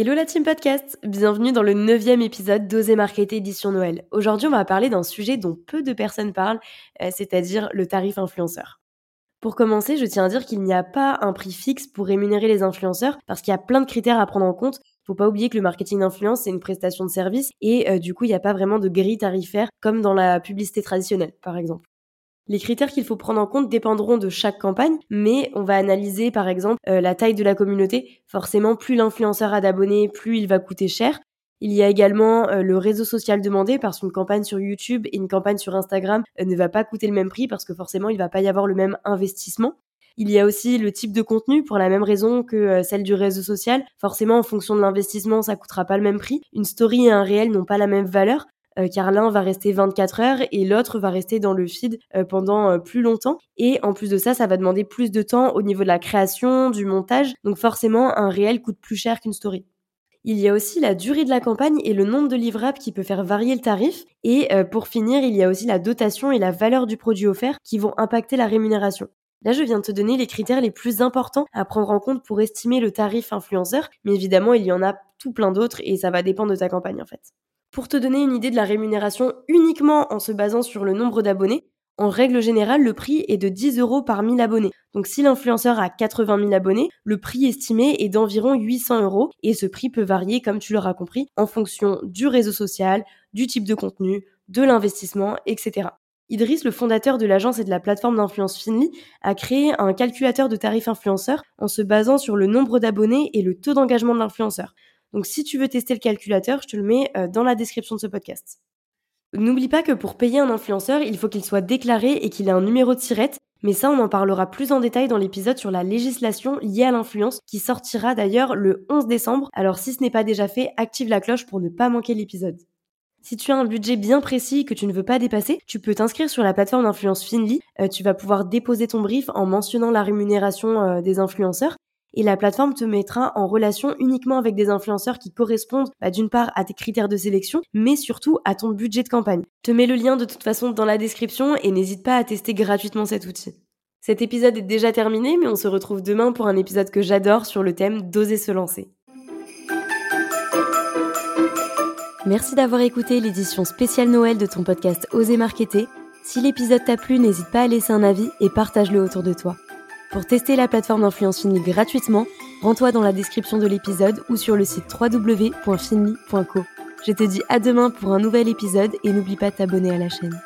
Hello la team podcast, bienvenue dans le neuvième épisode d'Oser Marketer édition Noël. Aujourd'hui on va parler d'un sujet dont peu de personnes parlent, euh, c'est-à-dire le tarif influenceur. Pour commencer, je tiens à dire qu'il n'y a pas un prix fixe pour rémunérer les influenceurs parce qu'il y a plein de critères à prendre en compte. Faut pas oublier que le marketing d'influence c'est une prestation de service et euh, du coup il n'y a pas vraiment de grille tarifaire comme dans la publicité traditionnelle par exemple. Les critères qu'il faut prendre en compte dépendront de chaque campagne, mais on va analyser par exemple euh, la taille de la communauté. Forcément, plus l'influenceur a d'abonnés, plus il va coûter cher. Il y a également euh, le réseau social demandé parce qu'une campagne sur YouTube et une campagne sur Instagram euh, ne va pas coûter le même prix parce que forcément il va pas y avoir le même investissement. Il y a aussi le type de contenu pour la même raison que celle du réseau social. Forcément, en fonction de l'investissement, ça coûtera pas le même prix. Une story et un réel n'ont pas la même valeur. Euh, car l'un va rester 24 heures et l'autre va rester dans le feed euh, pendant euh, plus longtemps. Et en plus de ça, ça va demander plus de temps au niveau de la création, du montage. Donc forcément, un réel coûte plus cher qu'une story. Il y a aussi la durée de la campagne et le nombre de livrables qui peut faire varier le tarif. Et pour finir, il y a aussi la dotation et la valeur du produit offert qui vont impacter la rémunération. Là, je viens de te donner les critères les plus importants à prendre en compte pour estimer le tarif influenceur, mais évidemment, il y en a tout plein d'autres et ça va dépendre de ta campagne en fait. Pour te donner une idée de la rémunération uniquement en se basant sur le nombre d'abonnés, en règle générale, le prix est de 10 euros par 1000 abonnés. Donc si l'influenceur a 80 000 abonnés, le prix estimé est d'environ 800 euros et ce prix peut varier, comme tu l'auras compris, en fonction du réseau social, du type de contenu, de l'investissement, etc. Idriss, le fondateur de l'agence et de la plateforme d'influence Finly, a créé un calculateur de tarifs influenceurs en se basant sur le nombre d'abonnés et le taux d'engagement de l'influenceur. Donc si tu veux tester le calculateur, je te le mets euh, dans la description de ce podcast. N'oublie pas que pour payer un influenceur, il faut qu'il soit déclaré et qu'il ait un numéro de tirette, mais ça on en parlera plus en détail dans l'épisode sur la législation liée à l'influence qui sortira d'ailleurs le 11 décembre. Alors si ce n'est pas déjà fait, active la cloche pour ne pas manquer l'épisode. Si tu as un budget bien précis que tu ne veux pas dépasser, tu peux t'inscrire sur la plateforme d'influence Finly. Euh, tu vas pouvoir déposer ton brief en mentionnant la rémunération euh, des influenceurs et la plateforme te mettra en relation uniquement avec des influenceurs qui correspondent bah, d'une part à tes critères de sélection, mais surtout à ton budget de campagne. Je te mets le lien de toute façon dans la description et n'hésite pas à tester gratuitement cet outil. Cet épisode est déjà terminé, mais on se retrouve demain pour un épisode que j'adore sur le thème d'oser se lancer. Merci d'avoir écouté l'édition spéciale Noël de ton podcast Oser Marketer. Si l'épisode t'a plu, n'hésite pas à laisser un avis et partage-le autour de toi. Pour tester la plateforme d'influence Finly gratuitement, rends-toi dans la description de l'épisode ou sur le site www.finly.co. Je te dis à demain pour un nouvel épisode et n'oublie pas de t'abonner à la chaîne.